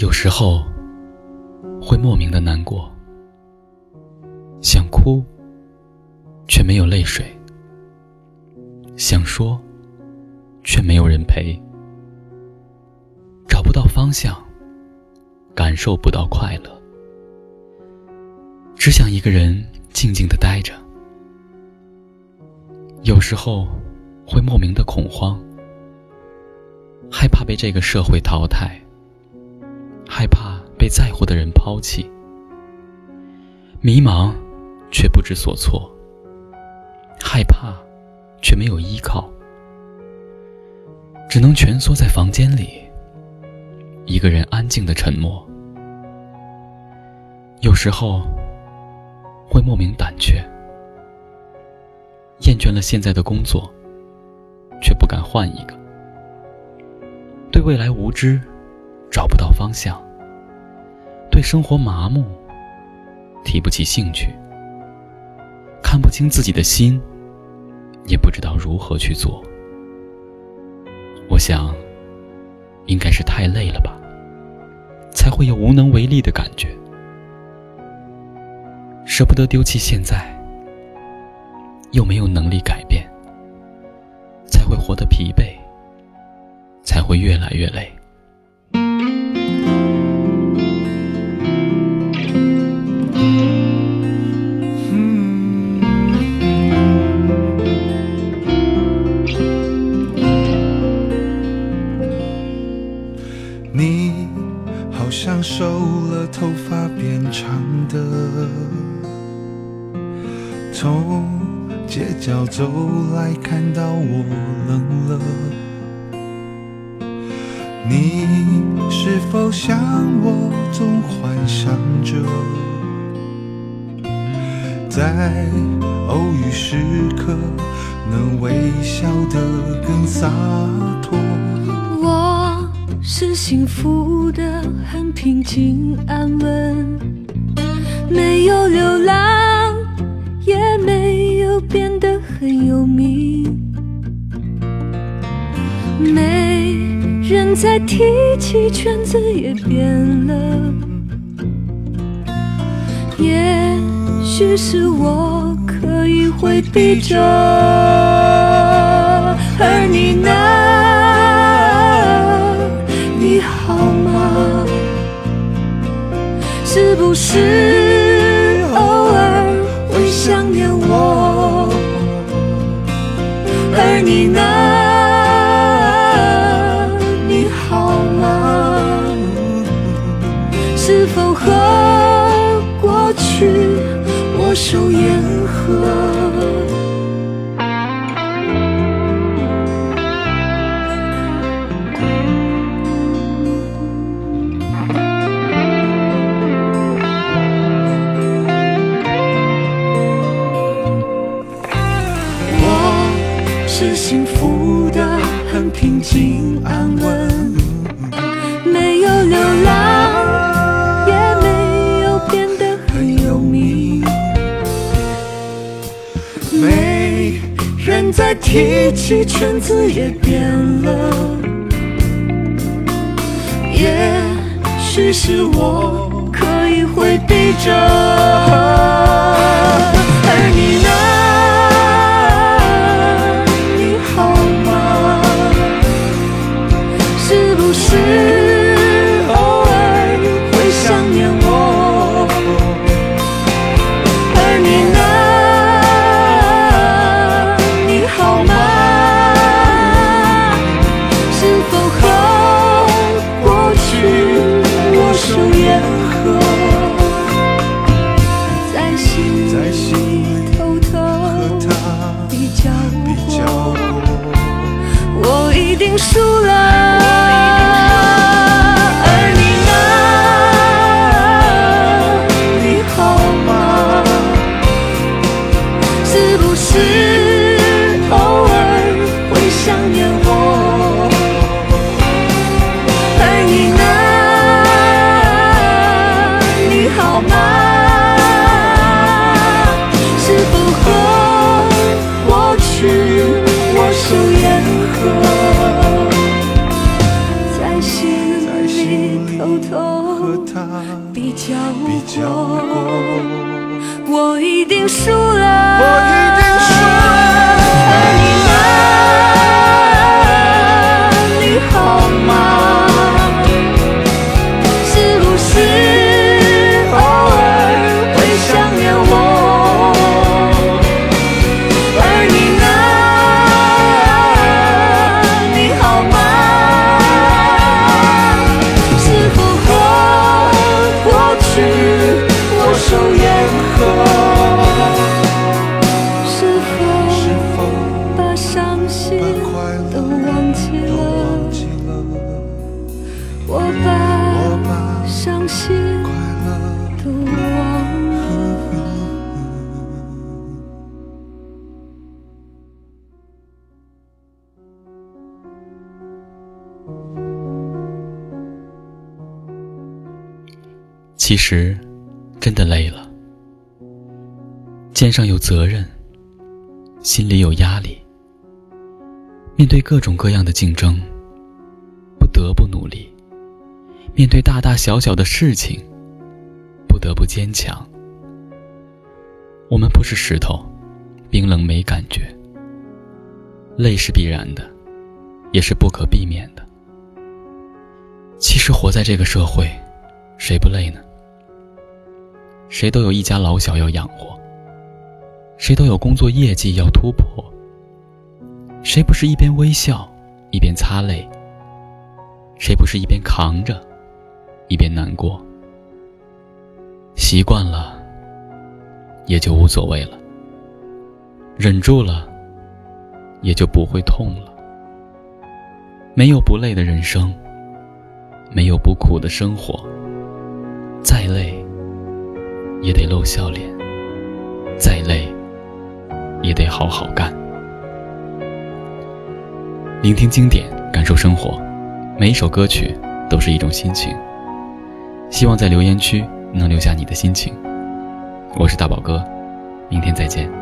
有时候会莫名的难过，想哭却没有泪水，想说却没有人陪，找不到方向，感受不到快乐，只想一个人静静的待着。有时候会莫名的恐慌，害怕被这个社会淘汰。害怕被在乎的人抛弃，迷茫却不知所措，害怕却没有依靠，只能蜷缩在房间里，一个人安静的沉默。有时候会莫名胆怯，厌倦了现在的工作，却不敢换一个，对未来无知。找不到方向，对生活麻木，提不起兴趣，看不清自己的心，也不知道如何去做。我想，应该是太累了吧，才会有无能为力的感觉，舍不得丢弃现在，又没有能力改变，才会活得疲惫，才会越来越累。从街角走来，看到我冷了。你是否像我，总幻想着，在偶遇时刻，能微笑得更洒脱？我是幸福的，很平静安稳，没有变得很有名。没人再提起，圈子也变了。也许是我刻意回避着，而你呢？你好吗是不是偶尔会想念我？你呢？你好吗？是否和过去握手言和？心安稳，没有流浪，也没有变得很有名。没人再提起，圈子也变了。也许是我刻意回避着。而你呢输了输其实，真的累了，肩上有责任，心里有压力，面对各种各样的竞争，不得不努力；面对大大小小的事情，不得不坚强。我们不是石头，冰冷没感觉，累是必然的，也是不可避免的。其实活在这个社会，谁不累呢？谁都有一家老小要养活，谁都有工作业绩要突破，谁不是一边微笑一边擦泪？谁不是一边扛着，一边难过？习惯了，也就无所谓了；忍住了，也就不会痛了。没有不累的人生，没有不苦的生活。再累，也得露笑脸；再累，也得好好干。聆听经典，感受生活，每一首歌曲都是一种心情。希望在留言区能留下你的心情。我是大宝哥，明天再见。